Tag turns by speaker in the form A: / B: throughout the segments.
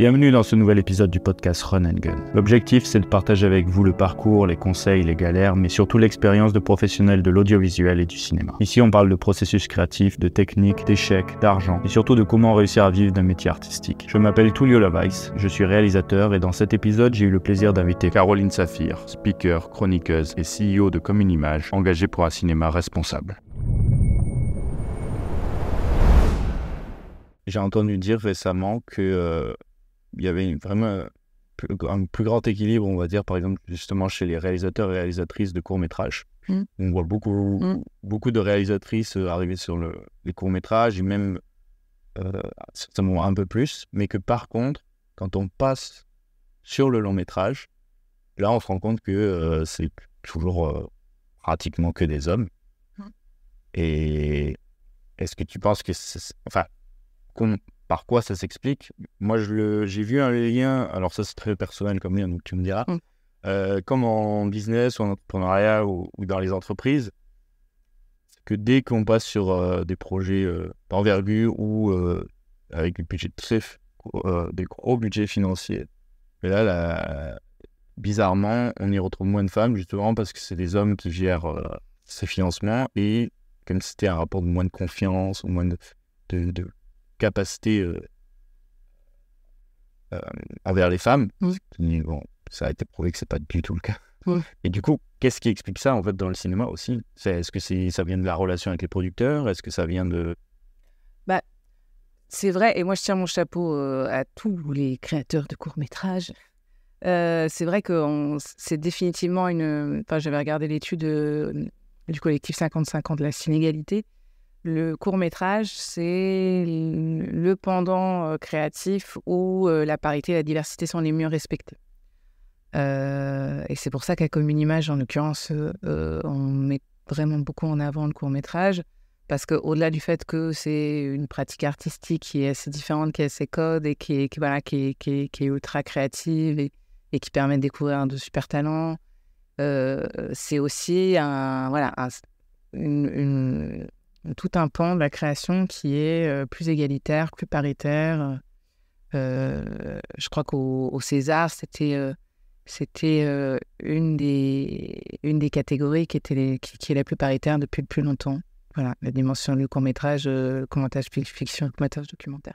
A: Bienvenue dans ce nouvel épisode du podcast Run and Gun. L'objectif, c'est de partager avec vous le parcours, les conseils, les galères, mais surtout l'expérience de professionnels de l'audiovisuel et du cinéma. Ici, on parle de processus créatif, de techniques, d'échecs, d'argent, et surtout de comment réussir à vivre d'un métier artistique. Je m'appelle Tullio Lavais, je suis réalisateur, et dans cet épisode, j'ai eu le plaisir d'inviter Caroline Saphir, speaker, chroniqueuse et CEO de Commune Image, engagée pour un cinéma responsable. J'ai entendu dire récemment que euh, il y avait vraiment un plus grand équilibre, on va dire, par exemple, justement chez les réalisateurs et réalisatrices de courts-métrages.
B: Mm.
A: On voit beaucoup,
B: Mm.
A: beaucoup de réalisatrices euh, arriver sur le, les courts-métrages et même euh, un peu plus, mais que par contre, quand on passe sur le long-métrage, là, on se rend compte que euh, c'est toujours euh, pratiquement que des hommes.
B: Mm.
A: Et est-ce que tu penses que. Enfin, com- par quoi ça s'explique Moi, j'ai vu un lien, alors ça c'est très personnel comme lien, donc tu me diras,
B: Mm.
A: Euh, comme en business ou en entrepreneuriat ou, ou dans les entreprises, que dès qu'on passe sur euh, des projets euh, d'envergure ou avec des budgets très, des gros budgets financiers, et là, bizarrement, on y retrouve moins de femmes justement parce que c'est des hommes qui gèrent euh, ces financements et comme c'était un rapport de moins de confiance ou moins de, de, de capacité euh, euh, envers les femmes.
B: Mm.
A: Bon, ça a été prouvé que c'est pas du tout le cas. Et du coup, qu'est-ce qui explique ça en fait dans le cinéma aussi? C'est- Est-ce que c'est ça vient de la relation avec les producteurs? Est-ce que ça vient de
B: C'est vrai, et moi je tiens mon chapeau euh, à tous les créateurs de courts-métrages. Euh, c'est vrai que c'est définitivement une. Enfin, j'avais regardé l'étude euh, du collectif 50-50 de la Sénégalité. Le court-métrage, c'est le pendant euh, créatif où euh, la parité et la diversité sont les mieux respectées. Euh, et c'est pour ça qu'à Commune Image, en l'occurrence, on met vraiment beaucoup en avant le court-métrage. Parce qu'au-delà du fait que c'est une pratique artistique qui est assez différente, qui a ses codes et qui est, qui, voilà, qui est, ultra créative et, qui permet de découvrir de super talents, c'est aussi un, voilà, un- une- une- tout un pan de la création qui est euh, plus égalitaire, plus paritaire. Euh, je crois qu'au au César, c'était euh, une, des, une des catégories qui, était qui, qui est la plus paritaire depuis le plus longtemps. Voilà, la dimension du court-métrage, fic- fiction, court-métrage documentaire.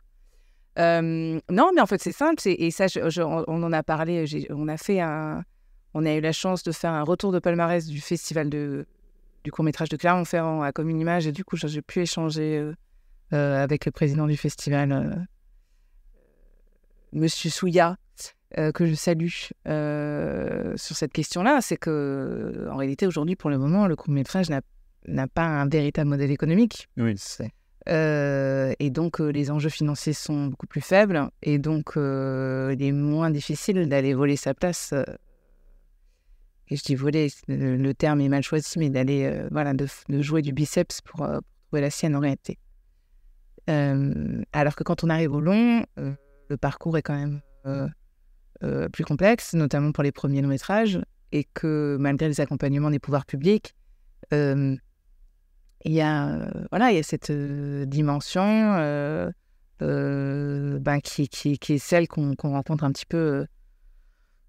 B: Non, mais en fait, c'est simple. Et ça, on on en a parlé. On a fait un. On a eu la chance de faire un retour de palmarès du festival de, du court-métrage de Clermont-Ferrand à Commune Image. Et du coup, j'ai pu échanger euh, euh, avec le président du festival, euh, Monsieur Souya, que je salue sur cette question-là. C'est que, en réalité, aujourd'hui, pour le moment, le court-métrage n'a n'a pas un véritable modèle économique.
A: Oui, c'est.
B: Euh, et donc, euh, les enjeux financiers sont beaucoup plus faibles. Et donc, euh, il est moins difficile d'aller voler sa place. Euh, et je dis voler, le, le terme est mal choisi, mais d'aller, euh, voilà, de, jouer du biceps pour, euh, pour trouver la sienne en réalité. Euh, alors que quand on arrive au long, euh, le parcours est quand même euh, euh, plus complexe, notamment pour les premiers longs métrages, et que malgré les accompagnements des pouvoirs publics, euh, il y a euh, voilà il y a cette euh, dimension euh, euh, ben, qui, est celle qu'on rencontre un petit peu euh,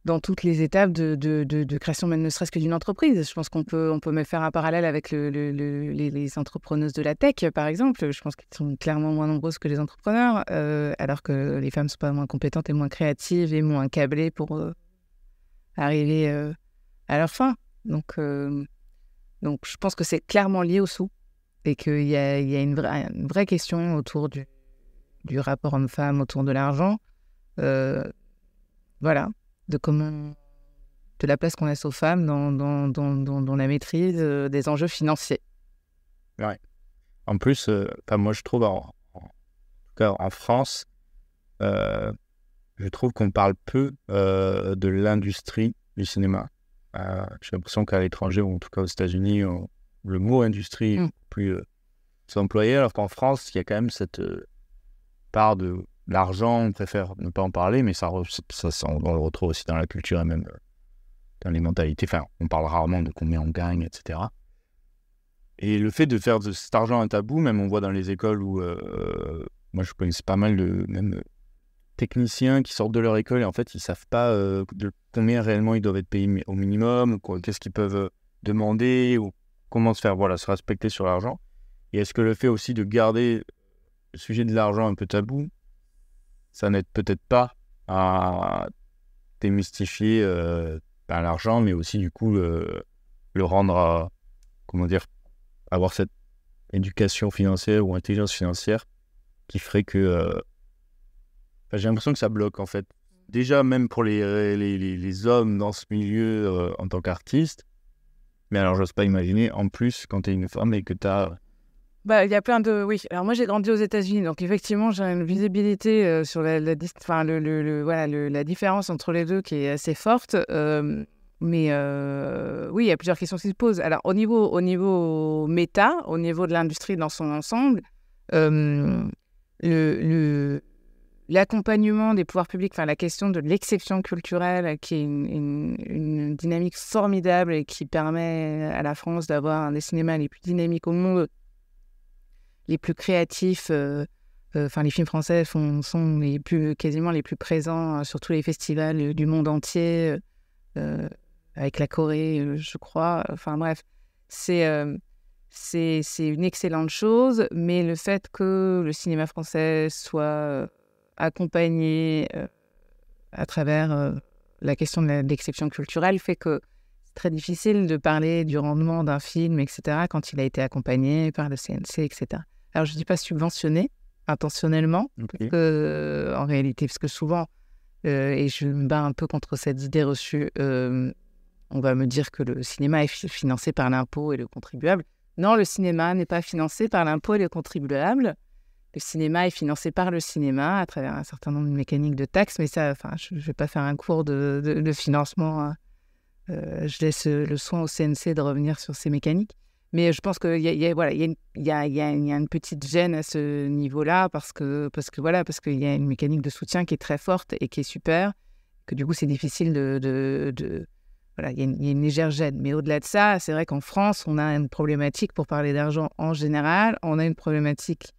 B: dans toutes les étapes de, création même ne serait-ce que d'une entreprise. Je pense qu'on peut on peut même faire un parallèle avec le, le- le- les, entrepreneuses de la tech par exemple. Je pense qu'elles sont clairement moins nombreuses que les entrepreneurs euh, alors que les femmes sont pas moins compétentes et moins créatives et moins câblées pour euh, arriver euh, à leur fin. Donc donc je pense que c'est clairement lié au sous et qu'il y a, une, vraie, question autour du, rapport homme-femme, autour de l'argent. Voilà, de comment. de la place qu'on laisse aux femmes dans, dans, dans, la maîtrise euh, des enjeux financiers.
A: En plus, euh, moi je trouve en, en tout cas en France, euh, je trouve qu'on parle peu euh, de l'industrie du cinéma. J'ai l'impression qu'à l'étranger, ou en tout cas aux États-Unis, le mot industrie est
B: Mm.
A: plus employé, alors qu'en France, il y a quand même cette part de l'argent, on préfère ne pas en parler, mais ça, ça, on le retrouve aussi dans la culture et même euh, dans les mentalités. Enfin, on parle rarement de combien on gagne, etc. Et le fait de faire de cet argent un tabou, même on voit dans les écoles où euh, moi je connaissais pas mal de même euh, techniciens qui sortent de leur école et en fait, ils savent pas combien réellement ils doivent être payés au minimum, qu'est-ce qu'ils peuvent demander ou comment se faire, voilà, se respecter sur l'argent. Et est-ce que le fait aussi de garder le sujet de l'argent un peu tabou, ça n'aide peut-être pas à démystifier euh, ben, l'argent, mais aussi du coup le, rendre à, comment dire, avoir cette éducation financière ou intelligence financière qui ferait que. Euh, j'ai l'impression que ça bloque en fait. Déjà, même pour les, les, les, hommes dans ce milieu euh, en tant qu'artiste, mais alors j'ose pas imaginer en plus quand tu es une femme et que tu as
B: bah, il y a plein de. Oui. Alors, moi, j'ai grandi aux États-Unis. Donc, effectivement, j'ai une visibilité euh, sur la, enfin, le, le, voilà, la différence entre les deux qui est assez forte. Mais euh, oui, il y a plusieurs questions qui se posent. Alors, au niveau, au niveau méta, au niveau de l'industrie dans son ensemble, le, l'accompagnement des pouvoirs publics, enfin, la question de l'exception culturelle, qui est une, dynamique formidable et qui permet à la France d'avoir un des cinémas les plus dynamiques au monde les plus créatifs. Euh, euh, enfin, les films français sont, les plus, quasiment les plus présents euh, sur tous les festivals du monde entier, avec la Corée, je crois. Enfin, bref, c'est c'est une excellente chose, mais le fait que le cinéma français soit accompagné à travers la question de l'exception culturelle fait que c'est très difficile de parler du rendement d'un film, etc., quand il a été accompagné par le CNC, etc alors je ne dis pas subventionné intentionnellement, euh, en réalité, parce que souvent, euh, et je me bats un peu contre cette idée reçue, euh, on va me dire que le cinéma est financé par l'impôt et le contribuable. Non, le cinéma n'est pas financé par l'impôt et le contribuable. Le cinéma est financé par le cinéma à travers un certain nombre de mécaniques de taxes, mais ça, enfin, je ne vais pas faire un cours de, financement. Hein. je laisse le soin au CNC de revenir sur ces mécaniques. Mais je pense qu'il y a, y, a, voilà, y, a une, y, a, y a une petite gêne à ce niveau-là parce que, parce que voilà, parce qu'il y a une mécanique de soutien qui est très forte et qui est super, que du coup c'est difficile de, de, de voilà, il y, a une légère gêne. Mais au-delà de ça, c'est vrai qu'en France, on a une problématique pour parler d'argent en général, on a une problématique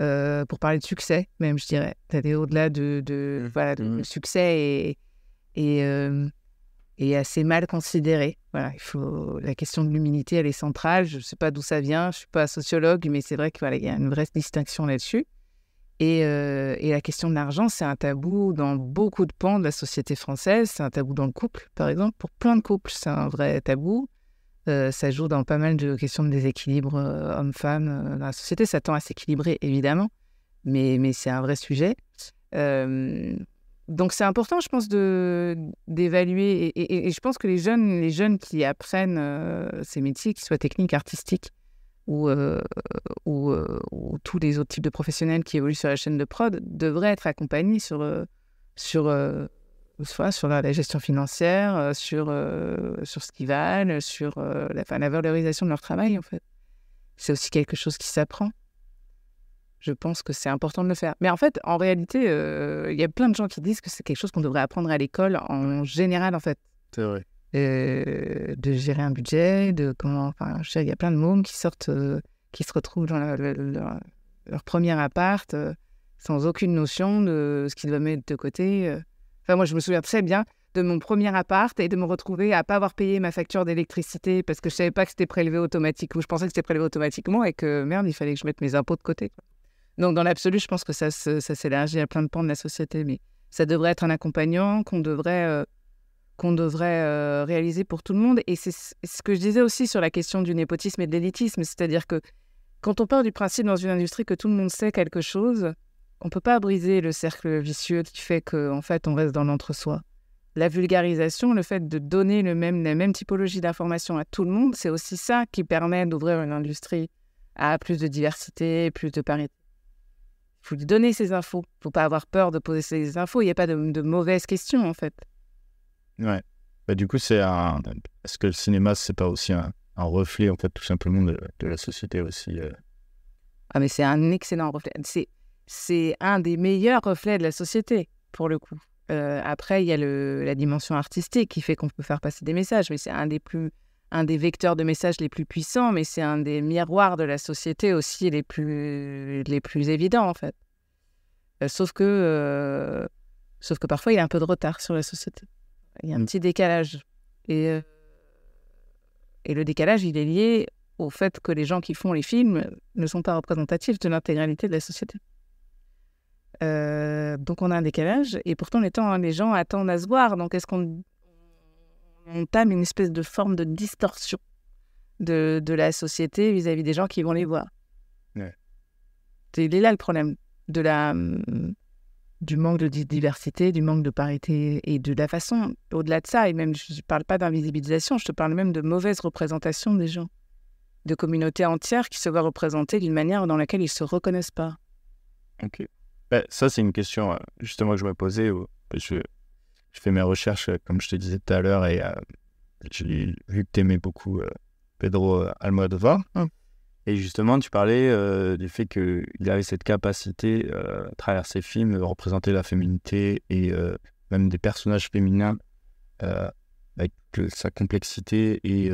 B: euh, pour parler de succès, même je dirais, d'aller au-delà de, de, mmh. voilà, de mmh. succès et, et euh, et assez mal considéré. Voilà, il faut la question de l'humilité, elle est centrale. Je ne sais pas d'où ça vient, je suis pas sociologue, mais c'est vrai qu'il y a une vraie distinction là-dessus. Et, euh, et, la question de l'argent, c'est un tabou dans beaucoup de pans de la société française. C'est un tabou dans le couple, par exemple. Pour plein de couples, c'est un vrai tabou. Euh, ça joue dans pas mal de questions de déséquilibre euh, homme-femme dans la société. Ça tend à s'équilibrer, évidemment, mais, mais c'est un vrai sujet donc c'est important, je pense, d'évaluer et, je pense que les jeunes, les jeunes qui apprennent euh, ces métiers, qu'ils soient techniques, artistiques ou, euh, euh, ou, tous les autres types de professionnels qui évoluent sur la chaîne de prod, devraient être accompagnés sur sur soit sur la, gestion financière, sur sur ce qu'ils valent, sur la, la valorisation de leur travail en fait. C'est aussi quelque chose qui s'apprend je pense que c'est important de le faire. Mais en fait, en réalité, euh, il y a plein de gens qui disent que c'est quelque chose qu'on devrait apprendre à l'école en général, en fait.
A: C'est vrai.
B: Euh, de gérer un budget, de comment. Enfin, il y a plein de mômes qui sortent, euh, qui se retrouvent dans leur, premier appart sans aucune notion de ce qu'ils doivent mettre de côté. Enfin, moi, je me souviens très bien de mon premier appart et de me retrouver à pas avoir payé ma facture d'électricité parce que je savais pas que c'était prélevé automatiquement. Je pensais que c'était prélevé automatiquement et que merde, il fallait que je mette mes impôts de côté. Donc, dans l'absolu, je pense que ça, s'élargit à plein de pans de la société, mais ça devrait être un accompagnant qu'on devrait, euh, qu'on devrait euh, réaliser pour tout le monde. Et c'est ce que je disais aussi sur la question du népotisme et de l'élitisme, c'est-à-dire que quand on part du principe dans une industrie que tout le monde sait quelque chose, on ne peut pas briser le cercle vicieux qui fait qu'en en fait, on reste dans l'entre-soi. La vulgarisation, le fait de donner le même, la même typologie d'information à tout le monde, c'est aussi ça qui permet d'ouvrir une industrie à plus de diversité, plus de parité faut lui donner ces infos. Il faut pas avoir peur de poser ces infos. Il n'y a pas de, mauvaises questions, en fait.
A: Ouais. Bah, du coup, c'est un... Est-ce que le cinéma, c'est pas aussi un, reflet, en fait, tout simplement de, la société aussi euh?
B: Ah, mais c'est un excellent reflet. C'est, c'est un des meilleurs reflets de la société, pour le coup. Euh, après, il y a le, la dimension artistique qui fait qu'on peut faire passer des messages, mais c'est un des plus un des vecteurs de messages les plus puissants, mais c'est un des miroirs de la société aussi les plus, les plus évidents, en fait. Euh, sauf que, euh, sauf que parfois il y a un peu de retard sur la société. Il y a un
A: Mm.
B: petit décalage. Et, euh, et le décalage, il est lié au fait que les gens qui font les films ne sont pas représentatifs de l'intégralité de la société. Donc on a un décalage, et pourtant les, temps, les gens attendent à se voir. Donc est-ce qu'on on tame une espèce de forme de distorsion de, de la société vis-à-vis des gens qui vont les voir
A: Ouais.
B: C'est il est là le problème de la, du manque de di- diversité, du manque de parité et de la façon, au-delà de ça, et même je ne parle pas d'invisibilisation, je te parle même de mauvaise représentation des gens, de communautés entières qui se voient représentées d'une manière dans laquelle ils ne se reconnaissent pas.
A: Ok. Ben, ça, c'est une question euh, justement que je me posais. parce que je fais mes recherches, euh, comme je te disais tout à l'heure, et euh, j'ai vu que tu aimais beaucoup euh, Pedro Almodovar.
B: Mm.
A: Et justement, tu parlais du fait qu'il avait cette capacité, à travers ses films, de représenter la féminité et même des personnages féminins avec sa complexité et,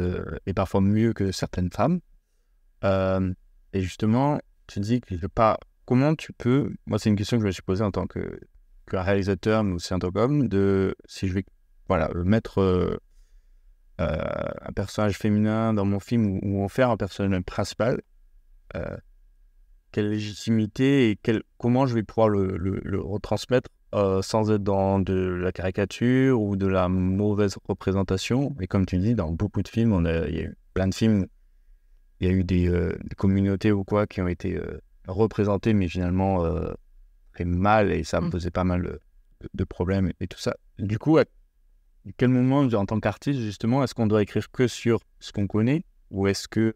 A: parfois mieux que certaines femmes. Et justement, tu dis que je pas comment tu peux, moi c'est une question que je me suis posée en tant que, que réalisateur, mais aussi tant qu'homme, de si je vais voilà, mettre euh, euh, un personnage féminin dans mon film ou, en faire un personnage principal, euh, quelle légitimité et quel, comment je vais pouvoir le, le- retransmettre euh, sans être dans de la caricature ou de la mauvaise représentation. Et comme tu dis, dans beaucoup de films, on a, il y a eu plein de films, il y a eu des, euh, communautés ou quoi qui ont été euh, représentées, mais finalement euh, très mal et ça me
B: Mm.
A: posait pas mal de, de problèmes et, et tout ça. Du coup, à quel moment, en tant qu'artiste, justement, est-ce qu'on doit écrire que sur ce qu'on connaît ou est-ce que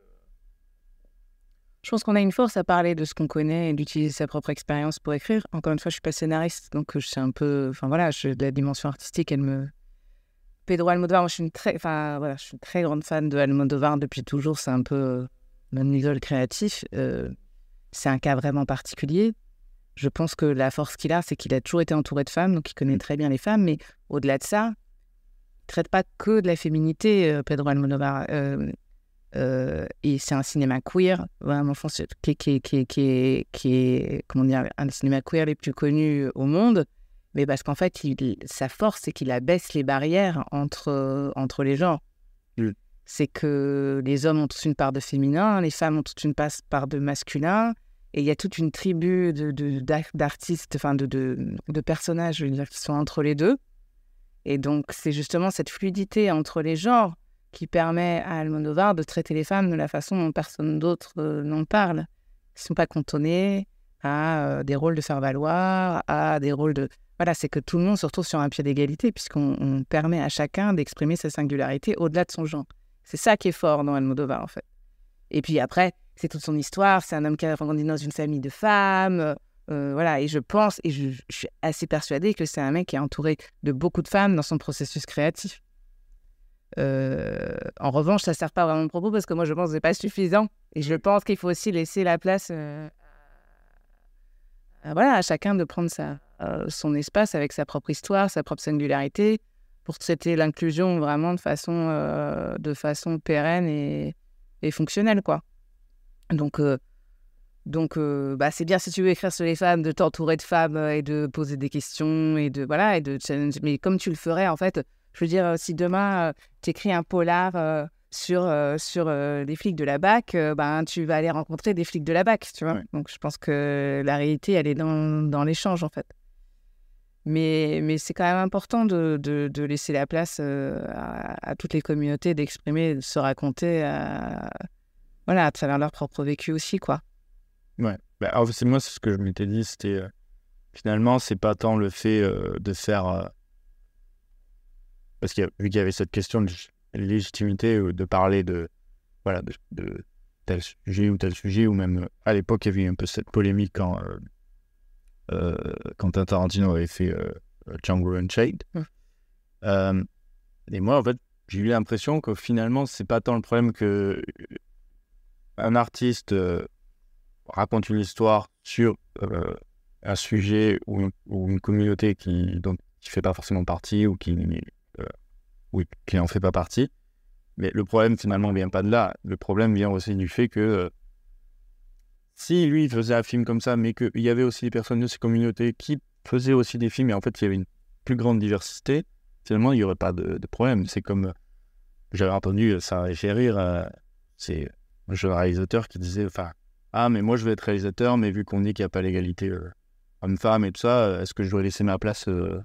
B: Je pense qu'on a une force à parler de ce qu'on connaît et d'utiliser sa propre expérience pour écrire. Encore une fois, je suis pas scénariste, donc euh, je suis un peu, enfin voilà, je, la dimension artistique, elle me. Pedro Almodovar, moi je suis une très, enfin voilà, je suis une très grande fan de Almodovar depuis toujours. C'est un peu euh, mon idole créatif. Euh, c'est un cas vraiment particulier. Je pense que la force qu'il a, c'est qu'il a toujours été entouré de femmes, donc il connaît très bien les femmes. Mais au-delà de ça, il traite pas que de la féminité, euh, Pedro Almodovar. Euh, euh, et c'est un cinéma queer, vraiment, qui, est- qui, est- qui, est- qui, est- qui est, comment dire, un des cinémas queer les plus connus au monde. Mais parce qu'en fait, il- sa force, c'est qu'il abaisse les barrières entre, entre les genres.
A: Mm.
B: C'est que les hommes ont tous une part de féminin, les femmes ont toute une part de masculin. Et il y a toute une tribu de, de- d'artistes, enfin de, de, de personnages, je veux dire, qui sont entre les deux. Et donc, c'est justement cette fluidité entre les genres qui permet à Almodovar de traiter les femmes de la façon dont personne d'autre euh, n'en parle. Ils ne sont pas cantonnés à euh, des rôles de faire-valoir, à des rôles de... Voilà, c'est que tout le monde se retrouve sur un pied d'égalité puisqu'on on permet à chacun d'exprimer sa singularité au-delà de son genre. C'est ça qui est fort dans Almodovar, en fait. Et puis après, c'est toute son histoire. C'est un homme qui a grandi dans une famille de femmes. euh, voilà, et je pense, et je, suis assez persuadée que c'est un mec qui est entouré de beaucoup de femmes dans son processus créatif. Euh, en revanche, ça ne sert pas vraiment de propos parce que moi, je pense que ce n'est pas suffisant. Et je pense qu'il faut aussi laisser la place euh, à, voilà, à chacun de prendre sa, euh, son espace avec sa propre histoire, sa propre singularité, pour traiter l'inclusion vraiment de façon, euh, de façon pérenne et, et fonctionnelle. Quoi. Donc, euh, donc euh, bah, c'est bien si tu veux écrire sur les femmes, de t'entourer de femmes euh, et de poser des questions et de, voilà, et de challenge. Mais comme tu le ferais, en fait, je veux dire, si demain, tu écris un polar sur, sur les flics de la BAC, ben, tu vas aller rencontrer des flics de la BAC, tu vois.
A: Ouais.
B: Donc, je pense que la réalité, elle est dans, dans l'échange, en fait. Mais, mais c'est quand même important de, de, de laisser la place euh, à, à toutes les communautés d'exprimer, de se raconter à, voilà, à travers leur propre vécu aussi, quoi.
A: Ouais. Bah, alors, c'est moi, c'est ce que je m'étais dit, c'était euh, finalement, c'est pas tant le fait euh, de faire. euh, parce qu'il y a- vu qu'il y avait cette question de lég- légitimité de parler de, voilà, de, de tel sujet ou tel sujet, ou même euh, à l'époque, il y avait un peu cette polémique quand Quentin Tarantino avait fait Django Unchained.
B: Mm.
A: Et moi, en fait, j'ai eu l'impression que finalement, c'est pas tant le problème que un artiste euh, raconte une histoire sur euh, un sujet ou, une- communauté qui qui fait pas forcément partie ou qui euh, qui fait pas partie. Mais le problème finalement vient pas de là. Le problème vient aussi du fait que euh, si lui faisait un film comme ça, mais qu'il y avait aussi des personnes de ces communautés qui faisaient aussi des films, et en fait, il y avait une plus grande diversité, finalement, il n'y aurait pas de, problème. C'est comme, j'avais entendu, ça avait fait rire, c'est un réalisateur qui disait, enfin, ah, mais moi, je veux être réalisateur, mais vu qu'on dit qu'il n'y a pas l'égalité homme-femme et tout ça, est-ce que je dois laisser ma place de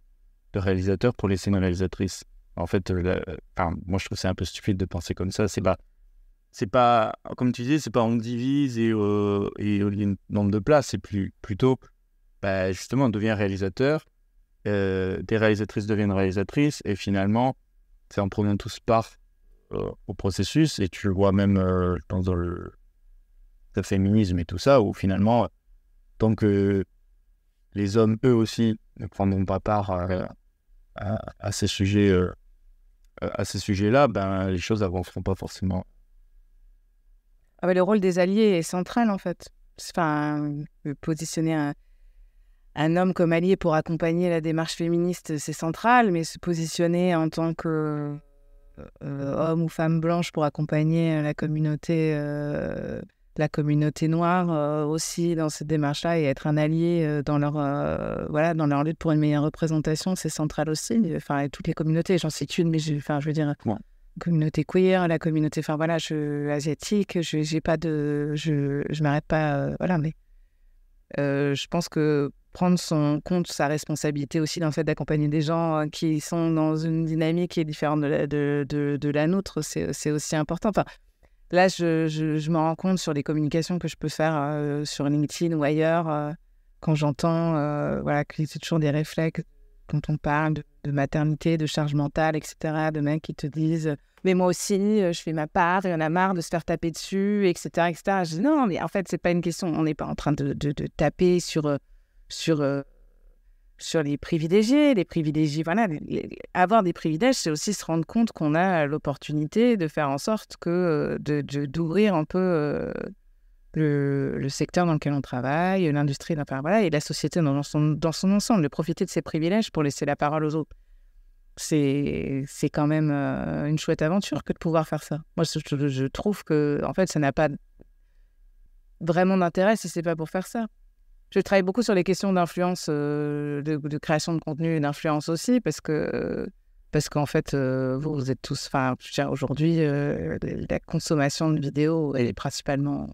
A: réalisateur pour laisser une réalisatrice? En fait, moi, je trouve c'est un peu stupide de penser comme ça. C'est pas c'est pas, comme tu disais, c'est pas on divise et, euh, et il y nombre de places, c'est plus, plutôt, bah, justement, on devient réalisateur, euh, des réalisatrices deviennent réalisatrices, et finalement, c'est en prenant tous euh, au processus, et tu vois même dans le, féminisme et tout ça, où finalement, tant que les hommes, eux aussi, ne prendront pas part à, ces sujets, à ces sujets-là, ben, les choses n'avanceront pas forcément
B: ah le rôle des alliés est central en fait. Enfin, positionner un, un, homme comme allié pour accompagner la démarche féministe, c'est central, mais se positionner en tant que euh, homme ou femme blanche pour accompagner la communauté, euh, la communauté noire euh, aussi dans cette démarche-là et être un allié dans leur voilà dans leur lutte pour une meilleure représentation, c'est central aussi. Enfin, toutes les communautés, j'en sais qu'une, mais je, enfin, je veux dire communauté queer, la communauté, enfin voilà, je, asiatique, je j'ai pas de, je, je m'arrête pas, euh, voilà, mais euh, je pense que prendre son compte, sa responsabilité aussi dans le fait d'accompagner des gens euh, qui sont dans une dynamique qui est différente de la, de, de, nôtre, c'est aussi important. Enfin, là, je, je, me rends compte sur les communications que je peux faire sur LinkedIn ou ailleurs, quand j'entends voilà, que c'est toujours des réflexes quand on parle de, maternité, de charge mentale, etc., de mecs qui te disent Mais moi aussi, euh, je fais ma part, il y en a marre de se faire taper dessus, etc. etc. Je dis Non, mais en fait, c'est pas une question. On n'est pas en train de, taper sur, euh, sur, euh, sur les privilégiés. Les privilégiés, voilà. avoir des privilèges, c'est aussi se rendre compte qu'on a l'opportunité de faire en sorte que d'ouvrir un peu le, secteur dans lequel on travaille, l'industrie, voilà, et la société dans son, dans son ensemble, de profiter de ses privilèges pour laisser la parole aux autres. C'est, quand même euh, une chouette aventure que de pouvoir faire ça. Moi, je, je trouve que, en fait, ça n'a pas vraiment d'intérêt si c'est pas pour faire ça. Je travaille beaucoup sur les questions d'influence, euh, de, création de contenu et d'influence aussi, parce que parce qu'en fait, euh, vous, vous êtes tous, enfin, aujourd'hui, la consommation de vidéos, elle est principalement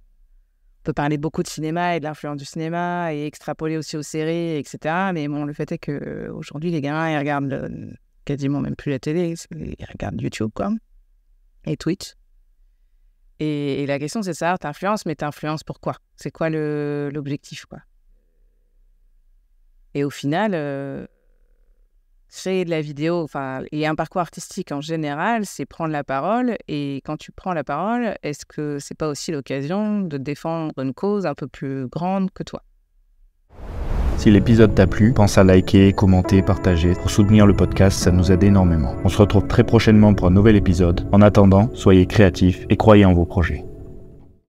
B: peut parler beaucoup de cinéma et de l'influence du cinéma et extrapoler aussi aux séries, etc. Mais bon, le fait est qu'aujourd'hui, les gamins, ils regardent quasiment même plus la télé, ils regardent YouTube, quoi, et Twitch. Et, la question, c'est ça, t'influences, mais t'influences pourquoi C'est quoi l'objectif, quoi? Et au final, euh, créer de la vidéo, enfin, et un parcours artistique en général, c'est prendre la parole. Et quand tu prends la parole, est-ce que c'est pas aussi l'occasion de défendre une cause un peu plus grande que toi?
A: Si l'épisode t'a plu, pense à liker, commenter, partager. Pour soutenir le podcast, ça nous aide énormément. On se retrouve très prochainement pour un nouvel épisode. En attendant, soyez créatifs et croyez en vos projets.